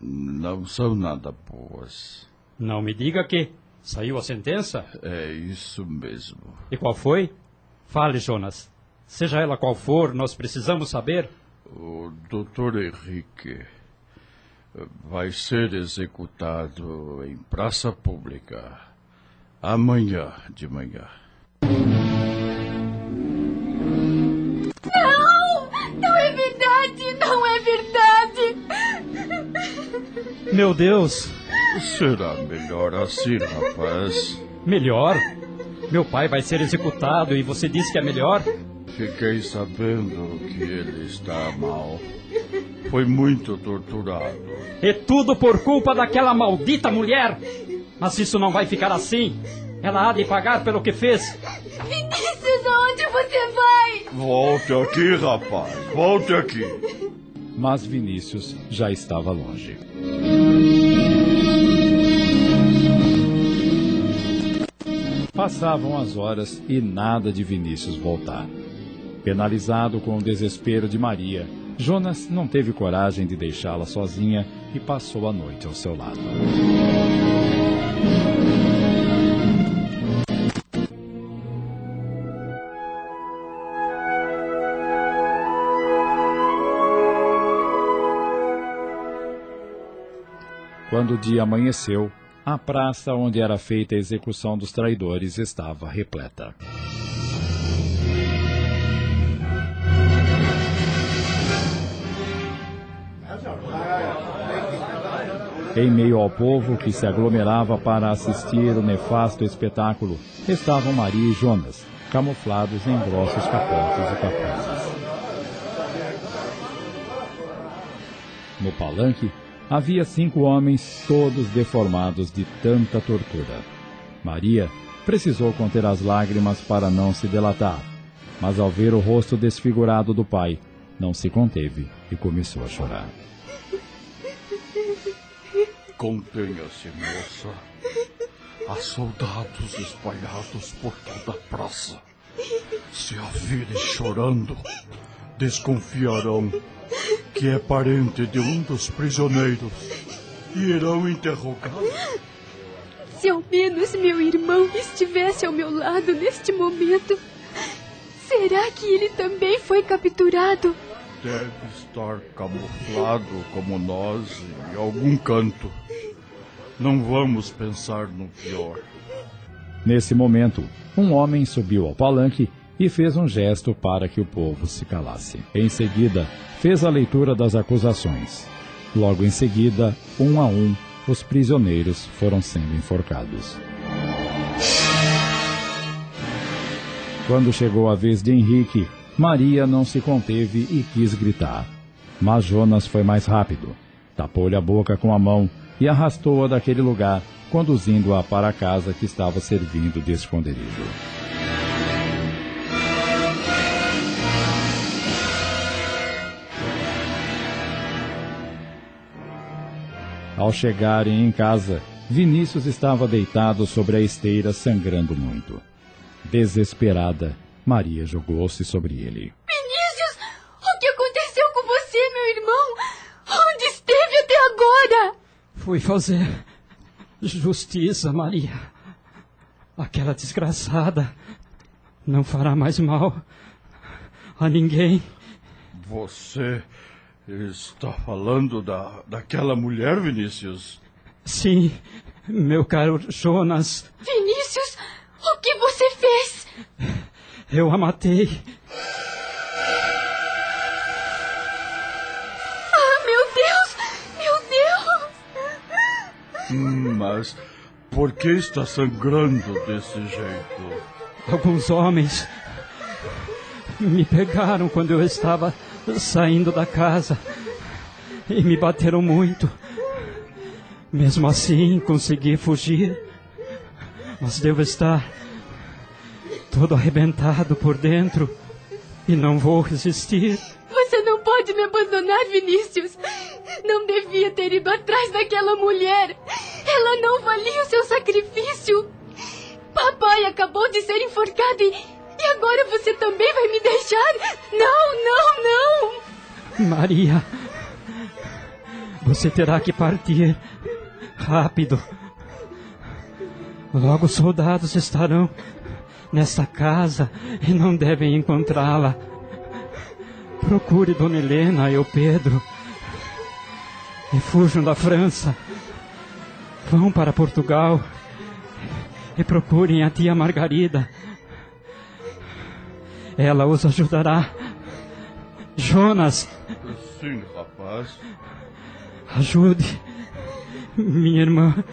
não são nada boas. Não me diga que saiu a sentença? É isso mesmo. E qual foi? Fale, Jonas. Seja ela qual for, nós precisamos saber. O doutor Henrique vai ser executado em praça pública amanhã de manhã. Não! Meu Deus! Será melhor assim, rapaz. Melhor? Meu pai vai ser executado e você disse que é melhor? Fiquei sabendo que ele está mal. Foi muito torturado. É tudo por culpa daquela maldita mulher! Mas isso não vai ficar assim! Ela há de pagar pelo que fez! Vinícius, aonde você vai? Volte aqui, rapaz. Volte aqui. Mas Vinícius já estava longe. Passavam as horas e nada de Vinícius voltar. Penalizado com o desespero de Maria, Jonas não teve coragem de deixá-la sozinha e passou a noite ao seu lado. Quando o dia amanheceu, a praça onde era feita a execução dos traidores estava repleta. Em meio ao povo que se aglomerava para assistir o nefasto espetáculo, estavam Maria e Jonas, camuflados em grossos capotes e capuzes. No palanque, havia cinco homens, todos deformados de tanta tortura. Maria precisou conter as lágrimas para não se delatar, mas ao ver o rosto desfigurado do pai, não se conteve e começou a chorar. Contenha-se, moça. Há soldados espalhados por toda a praça. Se a virem chorando, desconfiarão que é parente de um dos prisioneiros e irão interrogá-lo. Se ao menos meu irmão estivesse ao meu lado neste momento, será que ele também foi capturado? Deve estar camuflado como nós em algum canto. Não vamos pensar no pior. Nesse momento, um homem subiu ao palanque e fez um gesto para que o povo se calasse. Em seguida, fez a leitura das acusações. Logo em seguida, um a um, os prisioneiros foram sendo enforcados. Quando chegou a vez de Henrique, Maria não se conteve e quis gritar. Mas Jonas foi mais rápido. Tapou-lhe a boca com a mão e arrastou-a daquele lugar, conduzindo-a para a casa que estava servindo de esconderijo. Ao chegarem em casa, Vinícius estava deitado sobre a esteira, sangrando muito. Desesperada, Maria jogou-se sobre ele. Vinícius, o que aconteceu com você, meu irmão? Onde esteve até agora? Fui fazer justiça, Maria. Aquela desgraçada não fará mais mal a ninguém. Você está falando da, daquela mulher, Vinícius? Sim, meu caro Jonas. Vinícius, o que você fez? Eu a matei. Ah, meu Deus! Meu Deus! Hum, mas por que está sangrando desse jeito? Alguns homens me pegaram quando eu estava saindo da casa e me bateram muito. Mesmo assim, consegui fugir. Mas devo estar todo arrebentado por dentro e não vou resistir. Você não pode me abandonar, Vinícius. Não devia ter ido atrás daquela mulher. Ela não valia o seu sacrifício. Papai acabou de ser enforcado e, agora você também vai me deixar? Não, não, não! Maria, você terá que partir rápido. Logo os soldados estarão nesta casa e não devem encontrá-la. Procure Dona Helena e o Pedro e fujam da França. Vão para Portugal e procurem a tia Margarida. Ela os ajudará. Jonas. Sim, rapaz. Ajude minha irmã.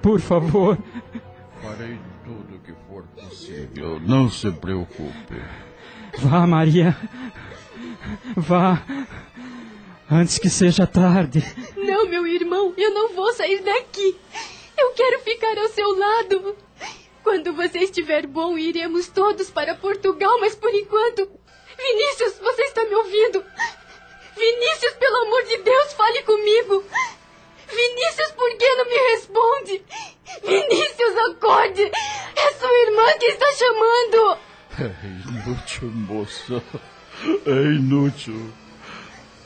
Por favor. Farei tudo o que for possível. Não se preocupe. Vá, Maria. Vá. Antes que seja tarde. Não, meu irmão, eu não vou sair daqui. Eu quero ficar ao seu lado. Quando você estiver bom, iremos todos para Portugal, mas por enquanto. Vinícius, você está me ouvindo? Vinícius, pelo amor de Deus, fale comigo. Vinícius, por que não me responde? Vinícius, acorde! É sua irmã que está chamando! É inútil, moça. É inútil.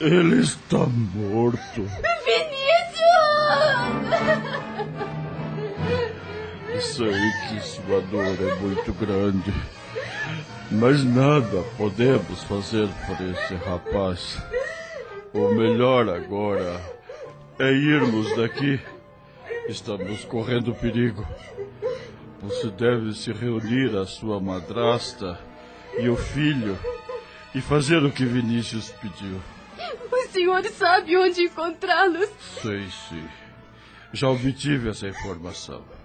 Ele está morto. Vinícius! Que sua dor é muito grande. Mas nada podemos fazer por esse rapaz. O melhor agora é irmos daqui. Estamos correndo perigo. Você deve se reunir à sua madrasta e o filho e fazer o que Vinícius pediu. O senhor sabe onde encontrá-los? Sei sim. Já obtive essa informação.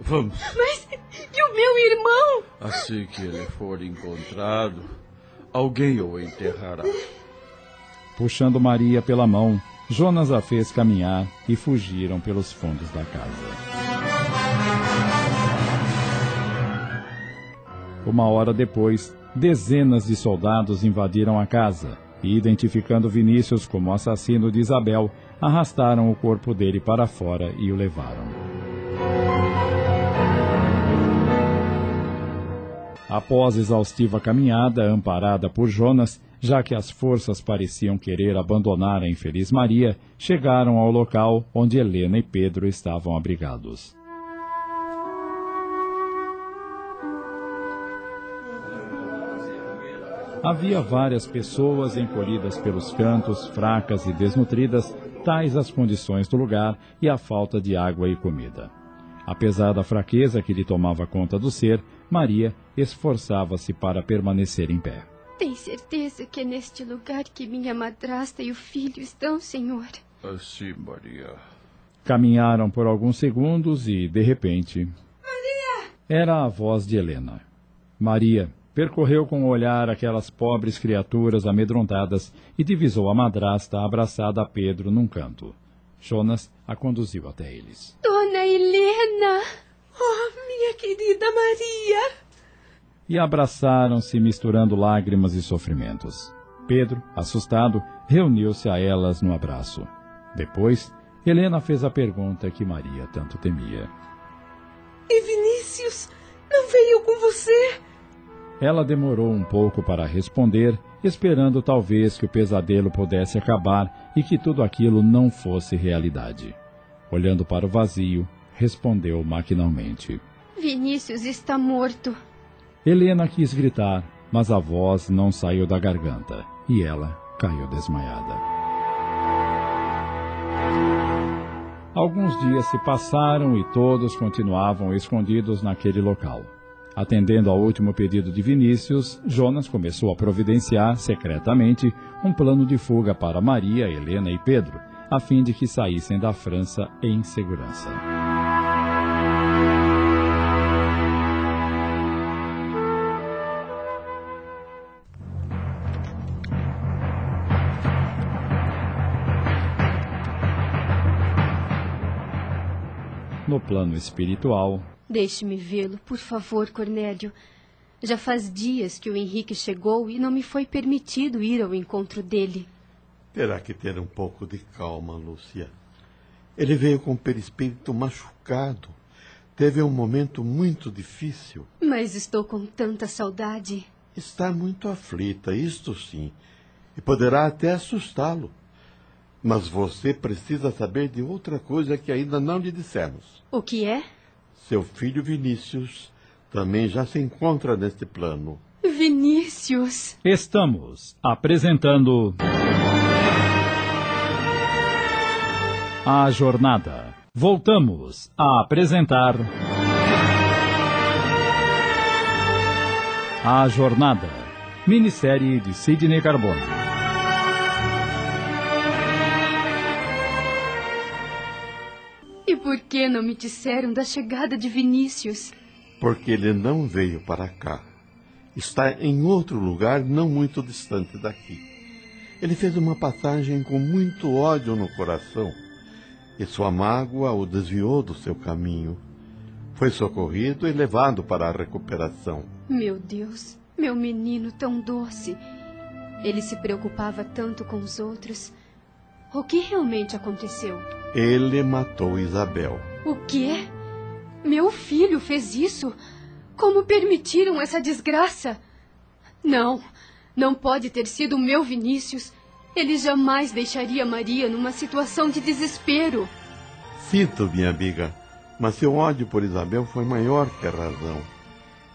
Vamos. Mas e o meu irmão? Assim que ele for encontrado, alguém o enterrará. Puxando Maria pela mão, Jonas a fez caminhar e fugiram pelos fundos da casa. Uma hora depois, dezenas de soldados invadiram a casa e, identificando Vinícius como assassino de Isabel, arrastaram o corpo dele para fora e o levaram. Após exaustiva caminhada, amparada por Jonas, já que as forças pareciam querer abandonar a infeliz Maria, chegaram ao local onde Helena e Pedro estavam abrigados. Havia várias pessoas encolhidas pelos cantos, fracas e desnutridas, tais as condições do lugar e a falta de água e comida. Apesar da fraqueza que lhe tomava conta do ser, Maria esforçava-se para permanecer em pé. Tem certeza que é neste lugar que minha madrasta e o filho estão, senhor? Assim, Maria. Caminharam por alguns segundos e, de repente. Maria! Era a voz de Helena. Maria percorreu com o olhar aquelas pobres criaturas amedrontadas e divisou a madrasta abraçada a Pedro num canto. Jonas a conduziu até eles. Dona Helena! Oh, minha querida Maria! E abraçaram-se misturando lágrimas e sofrimentos. Pedro, assustado, reuniu-se a elas no abraço. Depois, Helena fez a pergunta que Maria tanto temia. E Vinícius não veio com você? Ela demorou um pouco para responder, esperando talvez que o pesadelo pudesse acabar e que tudo aquilo não fosse realidade. Olhando para o vazio, respondeu maquinalmente: Vinícius está morto. Helena quis gritar, mas a voz não saiu da garganta e ela caiu desmaiada. Alguns dias se passaram e todos continuavam escondidos naquele local. Atendendo ao último pedido de Vinícius, Jonas começou a providenciar, secretamente, um plano de fuga para Maria, Helena e Pedro, a fim de que saíssem da França em segurança. No plano espiritual. Deixe-me vê-lo, por favor, Cornélio. Já faz dias que o Henrique chegou e não me foi permitido ir ao encontro dele. Terá que ter um pouco de calma, Lúcia. Ele veio com o perispírito machucado. Teve um momento muito difícil. Mas estou com tanta saudade. Está muito aflita, isto sim. E poderá até assustá-lo. Mas você precisa saber de outra coisa que ainda não lhe dissemos. O que é? Seu filho Vinícius também já se encontra neste plano. Vinícius! Estamos apresentando. A jornada. Voltamos a apresentar. A jornada. Minissérie de Sidney Carbone. Que não me disseram da chegada de Vinícius? Porque ele não veio para cá. Está em outro lugar não muito distante daqui. Ele fez uma passagem com muito ódio no coração e sua mágoa o desviou do seu caminho. Foi socorrido e levado para a recuperação. Meu Deus, meu menino tão doce. Ele se preocupava tanto com os outros. O que realmente aconteceu? Ele matou Isabel. O quê? Meu filho fez isso? Como permitiram essa desgraça? Não, não pode ter sido o meu Vinícius. Ele jamais deixaria Maria numa situação de desespero. Sinto, minha amiga, mas seu ódio por Isabel foi maior que a razão.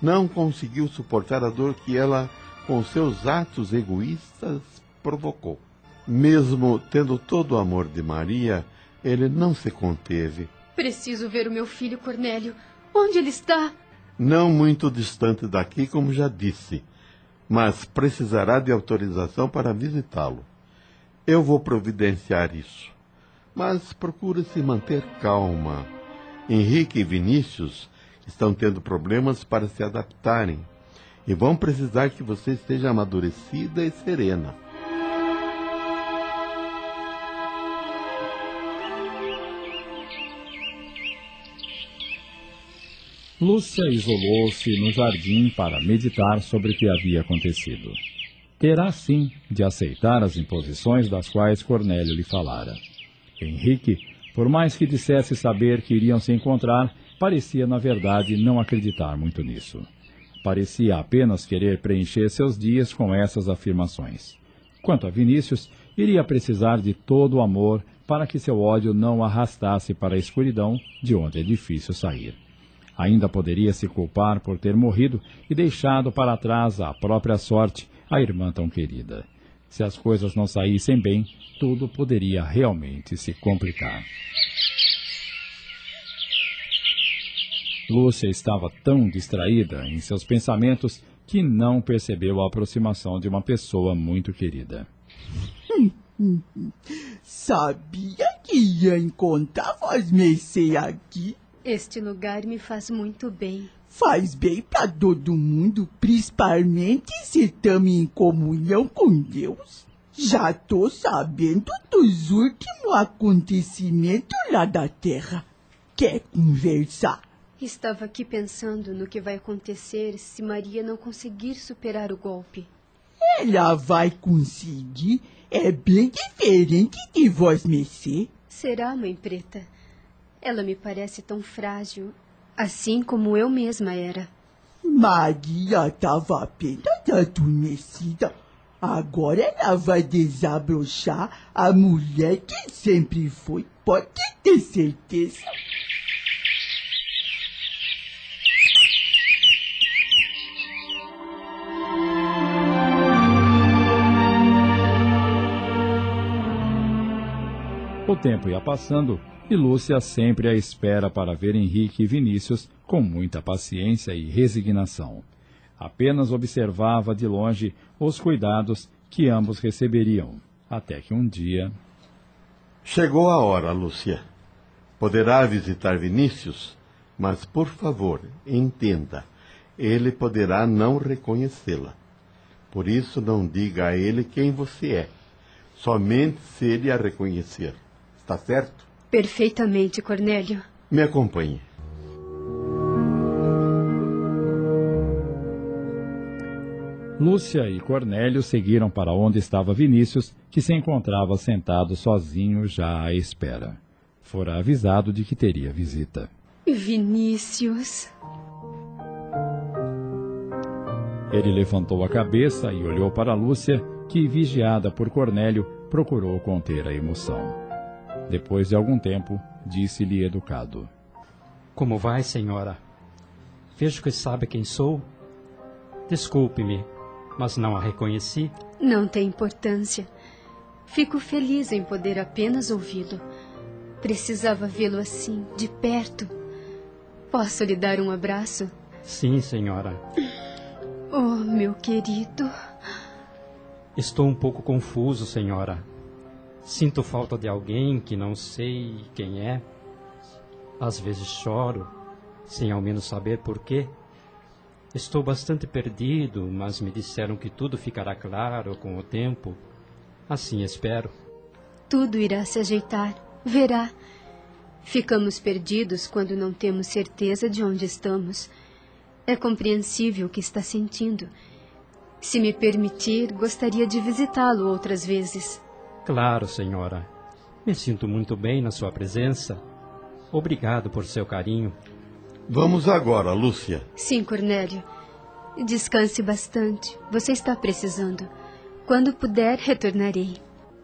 Não conseguiu suportar a dor que ela, com seus atos egoístas, provocou. Mesmo tendo todo o amor de Maria, ele não se conteve. Preciso ver o meu filho Cornélio. Onde ele está? Não muito distante daqui, como já disse, mas precisará de autorização para visitá-lo. Eu vou providenciar isso. Mas procure se manter calma. Henrique e Vinícius estão tendo problemas para se adaptarem e vão precisar que você esteja amadurecida e serena. Lúcia isolou-se no jardim para meditar sobre o que havia acontecido. Terá sim de aceitar as imposições das quais Cornélio lhe falara. Henrique, por mais que dissesse saber que iriam se encontrar, parecia, na verdade, não acreditar muito nisso. Parecia apenas querer preencher seus dias com essas afirmações. Quanto a Vinícius, iria precisar de todo o amor para que seu ódio não arrastasse para a escuridão de onde é difícil sair. Ainda poderia se culpar por ter morrido e deixado para trás a própria sorte, a irmã tão querida. Se as coisas não saíssem bem, tudo poderia realmente se complicar. Lúcia estava tão distraída em seus pensamentos que não percebeu a aproximação de uma pessoa muito querida. Sabia que ia encontrar você aqui? Este lugar me faz muito bem. Faz bem para todo mundo, principalmente se estamos em comunhão com Deus. Já tô sabendo dos últimos acontecimentos lá da Terra. Quer conversar? Estava aqui pensando no que vai acontecer se Maria não conseguir superar o golpe. Ela vai conseguir. É bem diferente de vós, Messê. Será, mãe preta? Ela me parece tão frágil, assim como eu mesma era. Maria estava apenas adormecida. Agora ela vai desabrochar a mulher que sempre foi, pode ter certeza. O tempo ia passando e Lúcia sempre à espera para ver Henrique e Vinícius com muita paciência e resignação. Apenas observava de longe os cuidados que ambos receberiam, até que um dia. Chegou a hora, Lúcia. Poderá visitar Vinícius, mas por favor, entenda, ele poderá não reconhecê-la. Por isso, não diga a ele quem você é, somente se ele a reconhecer. Está certo? Perfeitamente, Cornélio. Me acompanhe. Lúcia e Cornélio seguiram para onde estava Vinícius, que se encontrava sentado sozinho já à espera. Fora avisado de que teria visita. Vinícius. Ele levantou a cabeça e olhou para Lúcia, que, vigiada por Cornélio, procurou conter a emoção. Depois de algum tempo, disse-lhe educado: Como vai, senhora? Vejo que sabe quem sou. Desculpe-me, mas não a reconheci. Não tem importância. Fico feliz em poder apenas ouvi-lo. Precisava vê-lo assim, de perto. Posso lhe dar um abraço? Sim, senhora. Oh, meu querido. Estou um pouco confuso, senhora. Sinto falta de alguém que não sei quem é. Às vezes choro, sem ao menos saber por quê. Estou bastante perdido, mas me disseram que tudo ficará claro com o tempo. Assim espero. Tudo irá se ajeitar. Verá. Ficamos perdidos quando não temos certeza de onde estamos. É compreensível o que está sentindo. Se me permitir, gostaria de visitá-lo outras vezes. Claro, senhora. Me sinto muito bem na sua presença. Obrigado por seu carinho. Vamos agora, Lúcia. Sim, Cornélio. Descanse bastante. Você está precisando. Quando puder, retornarei.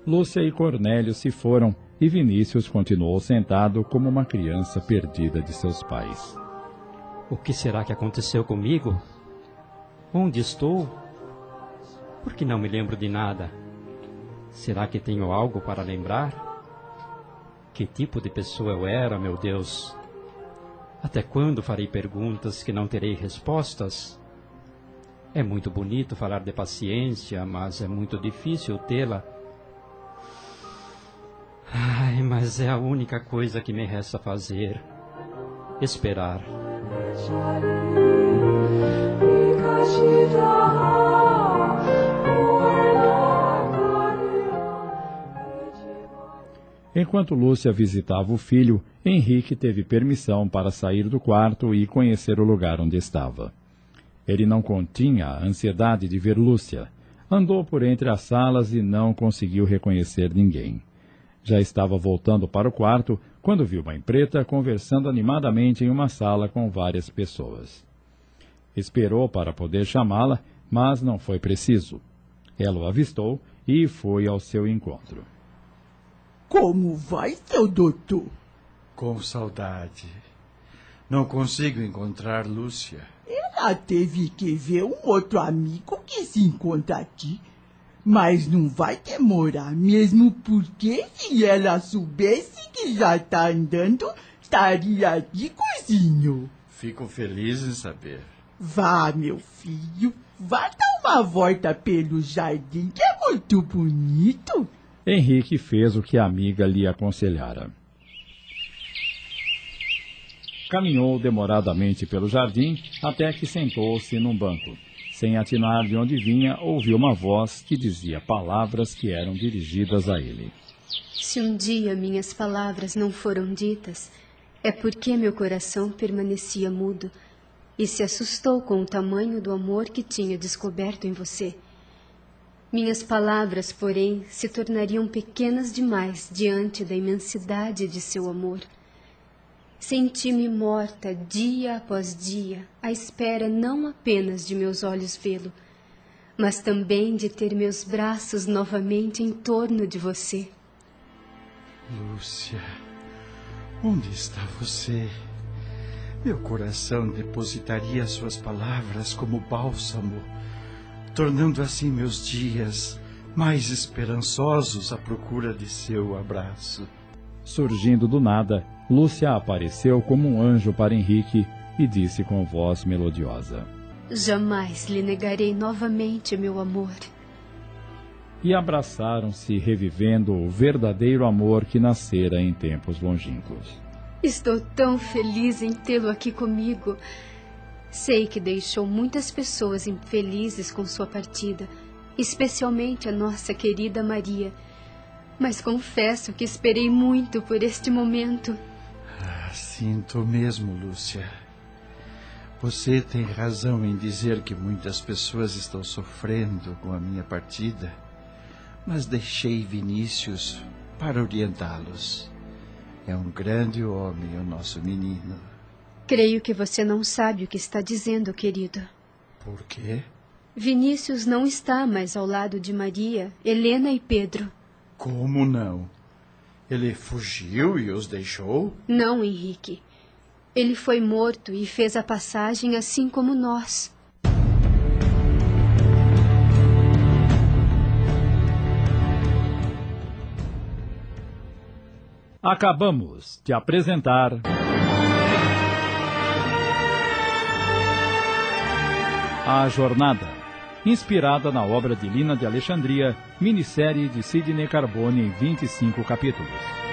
Lúcia e Cornélio se foram e Vinícius continuou sentado como uma criança perdida de seus pais. O que será que aconteceu comigo? Onde estou? Por que não me lembro de nada? Será que tenho algo para lembrar? Que tipo de pessoa eu era, meu Deus? Até quando farei perguntas que não terei respostas? É muito bonito falar de paciência, mas é muito difícil tê-la. Ai, mas é a única coisa que me resta fazer. Esperar. Enquanto Lúcia visitava o filho, Henrique teve permissão para sair do quarto e conhecer o lugar onde estava. Ele não continha a ansiedade de ver Lúcia. Andou por entre as salas e não conseguiu reconhecer ninguém. Já estava voltando para o quarto quando viu Mãe Preta conversando animadamente em uma sala com várias pessoas. Esperou para poder chamá-la, mas não foi preciso. Ela o avistou e foi ao seu encontro. Como vai, seu doutor? Com saudade. Não consigo encontrar Lúcia. Ela teve que ver um outro amigo que se encontra aqui. Mas não vai demorar, mesmo porque se ela soubesse que já está andando, estaria aqui cozinho. Fico feliz em saber. Vá, meu filho, vá dar uma volta pelo jardim, que é muito bonito. Henrique fez o que a amiga lhe aconselhara. Caminhou demoradamente pelo jardim até que sentou-se num banco. Sem atinar de onde vinha, ouviu uma voz que dizia palavras que eram dirigidas a ele. Se um dia minhas palavras não foram ditas, é porque meu coração permanecia mudo e se assustou com o tamanho do amor que tinha descoberto em você. Minhas palavras, porém, se tornariam pequenas demais diante da imensidade de seu amor. Senti-me morta dia após dia, à espera não apenas de meus olhos vê-lo, mas também de ter meus braços novamente em torno de você. Lúcia, onde está você? Meu coração depositaria suas palavras como bálsamo tornando assim meus dias mais esperançosos à procura de seu abraço. Surgindo do nada, Lúcia apareceu como um anjo para Henrique e disse com voz melodiosa: Jamais lhe negarei novamente meu amor. E abraçaram-se, revivendo o verdadeiro amor que nascera em tempos longínquos. Estou tão feliz em tê-lo aqui comigo. Sei que deixou muitas pessoas infelizes com sua partida, especialmente a nossa querida Maria. Mas confesso que esperei muito por este momento. Ah. Sinto mesmo, Lúcia. Você tem razão em dizer que muitas pessoas estão sofrendo com a minha partida, mas deixei Vinícius para orientá-los. É um grande homem, o nosso menino. Creio que você não sabe o que está dizendo, querido. Por quê? Vinícius não está mais ao lado de Maria, Helena e Pedro. Como não? Ele fugiu e os deixou? Não, Henrique. Ele foi morto e fez a passagem assim como nós. Acabamos de apresentar. A Jornada, inspirada na obra de Lina de Alexandria, minissérie de Sidney Carbone em 25 capítulos.